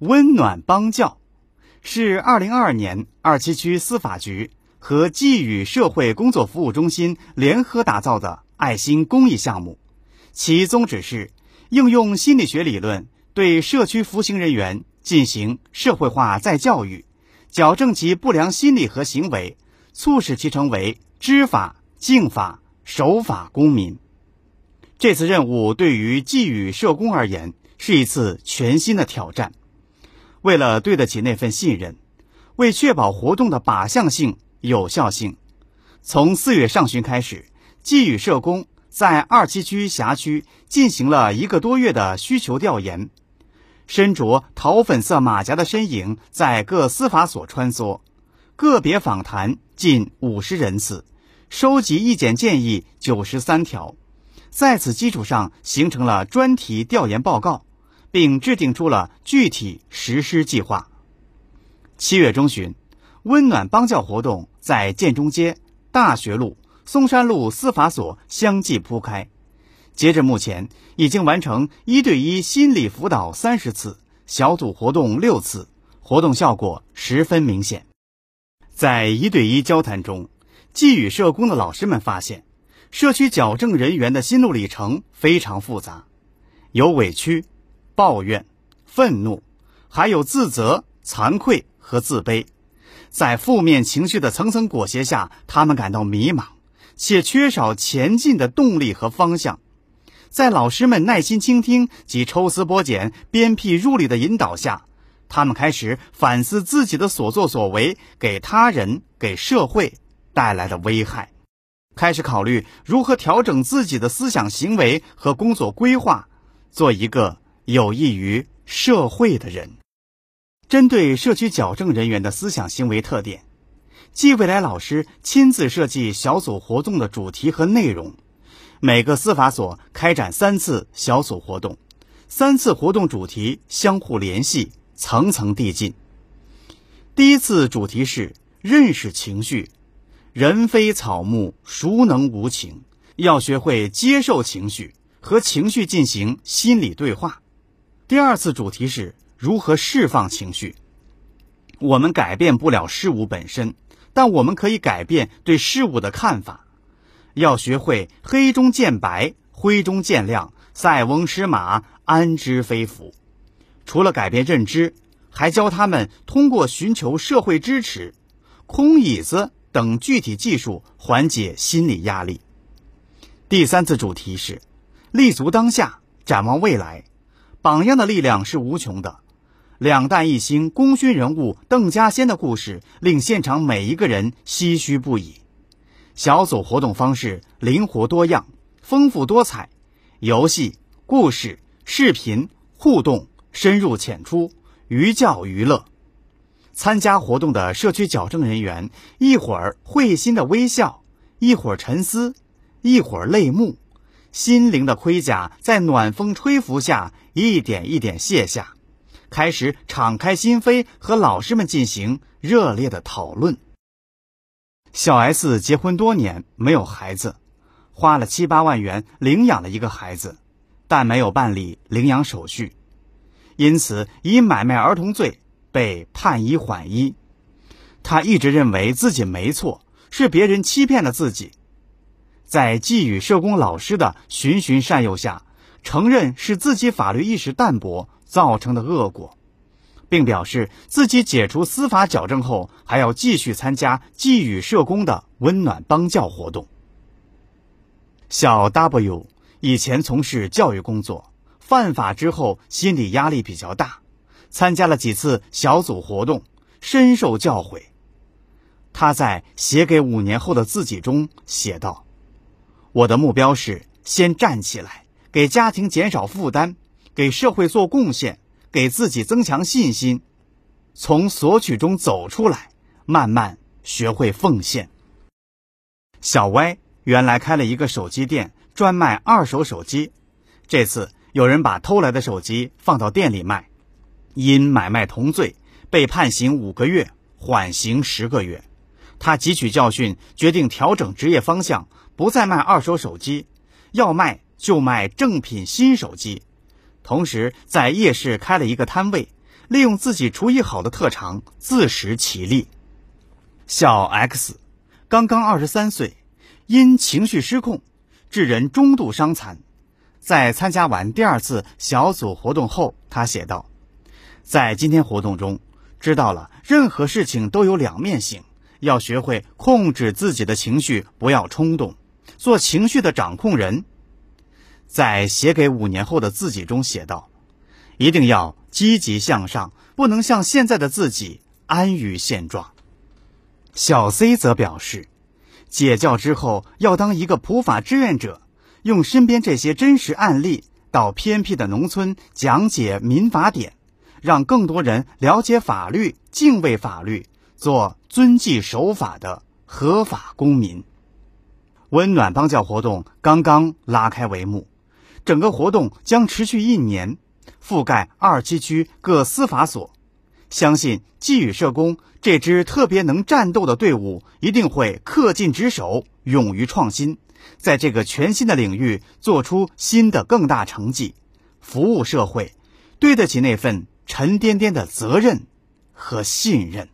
温暖帮教是二零二二年二七区司法局和寄语社会工作服务中心联合打造的爱心公益项目，其宗旨是应用心理学理论对社区服刑人员进行社会化再教育，矫正其不良心理和行为，促使其成为知法、敬法、守法公民。这次任务对于寄语社工而言是一次全新的挑战。为了对得起那份信任，为确保活动的靶向性、有效性，从四月上旬开始，寄语社工在二七区辖区进行了一个多月的需求调研，身着桃粉色马甲的身影在各司法所穿梭，个别访谈近五十人次，收集意见建议九十三条，在此基础上形成了专题调研报告。并制定出了具体实施计划。七月中旬，温暖帮教活动在建中街、大学路、松山路司法所相继铺开。截至目前，已经完成一对一心理辅导三十次，小组活动六次，活动效果十分明显。在一对一交谈中，寄语社工的老师们发现，社区矫正人员的心路历程非常复杂，有委屈。抱怨、愤怒，还有自责、惭愧和自卑，在负面情绪的层层裹挟下，他们感到迷茫，且缺少前进的动力和方向。在老师们耐心倾听及抽丝剥茧、鞭辟入里的引导下，他们开始反思自己的所作所为给他人、给社会带来的危害，开始考虑如何调整自己的思想行为和工作规划，做一个。有益于社会的人，针对社区矫正人员的思想行为特点，季未来老师亲自设计小组活动的主题和内容。每个司法所开展三次小组活动，三次活动主题相互联系，层层递进。第一次主题是认识情绪，人非草木，孰能无情？要学会接受情绪，和情绪进行心理对话。第二次主题是如何释放情绪。我们改变不了事物本身，但我们可以改变对事物的看法。要学会黑中见白，灰中见亮，塞翁失马，安知非福。除了改变认知，还教他们通过寻求社会支持、空椅子等具体技术缓解心理压力。第三次主题是立足当下，展望未来。榜样的力量是无穷的，两弹一星功勋人物邓稼先的故事令现场每一个人唏嘘不已。小组活动方式灵活多样、丰富多彩，游戏、故事、视频互动深入浅出，寓教于乐。参加活动的社区矫正人员，一会儿会心的微笑，一会儿沉思，一会儿泪目。心灵的盔甲在暖风吹拂下一点一点卸下，开始敞开心扉和老师们进行热烈的讨论。小 S 结婚多年没有孩子，花了七八万元领养了一个孩子，但没有办理领养手续，因此以买卖儿童罪被判一缓一。他一直认为自己没错，是别人欺骗了自己。在寄语社工老师的循循善诱下，承认是自己法律意识淡薄造成的恶果，并表示自己解除司法矫正后，还要继续参加寄语社工的温暖帮教活动。小 W 以前从事教育工作，犯法之后心理压力比较大，参加了几次小组活动，深受教诲。他在写给五年后的自己中写道。我的目标是先站起来，给家庭减少负担，给社会做贡献，给自己增强信心，从索取中走出来，慢慢学会奉献。小歪原来开了一个手机店，专卖二手手机。这次有人把偷来的手机放到店里卖，因买卖同罪，被判刑五个月，缓刑十个月。他汲取教训，决定调整职业方向。不再卖二手手机，要卖就卖正品新手机。同时，在夜市开了一个摊位，利用自己厨艺好的特长自食其力。小 X 刚刚二十三岁，因情绪失控，致人中度伤残。在参加完第二次小组活动后，他写道：“在今天活动中，知道了任何事情都有两面性，要学会控制自己的情绪，不要冲动，做情绪的掌控人。”在写给五年后的自己中写道：“一定要积极向上，不能像现在的自己安于现状。”小 C 则表示，解教之后要当一个普法志愿者，用身边这些真实案例到偏僻的农村讲解民法典，让更多人了解法律、敬畏法律，做遵纪守法的合法公民。温暖帮教活动刚刚拉开帷幕。整个活动将持续一年，覆盖二七区各司法所。相信寄语社工这支特别能战斗的队伍一定会恪尽职守，勇于创新，在这个全新的领域做出新的更大成绩，服务社会，对得起那份沉甸甸的责任和信任。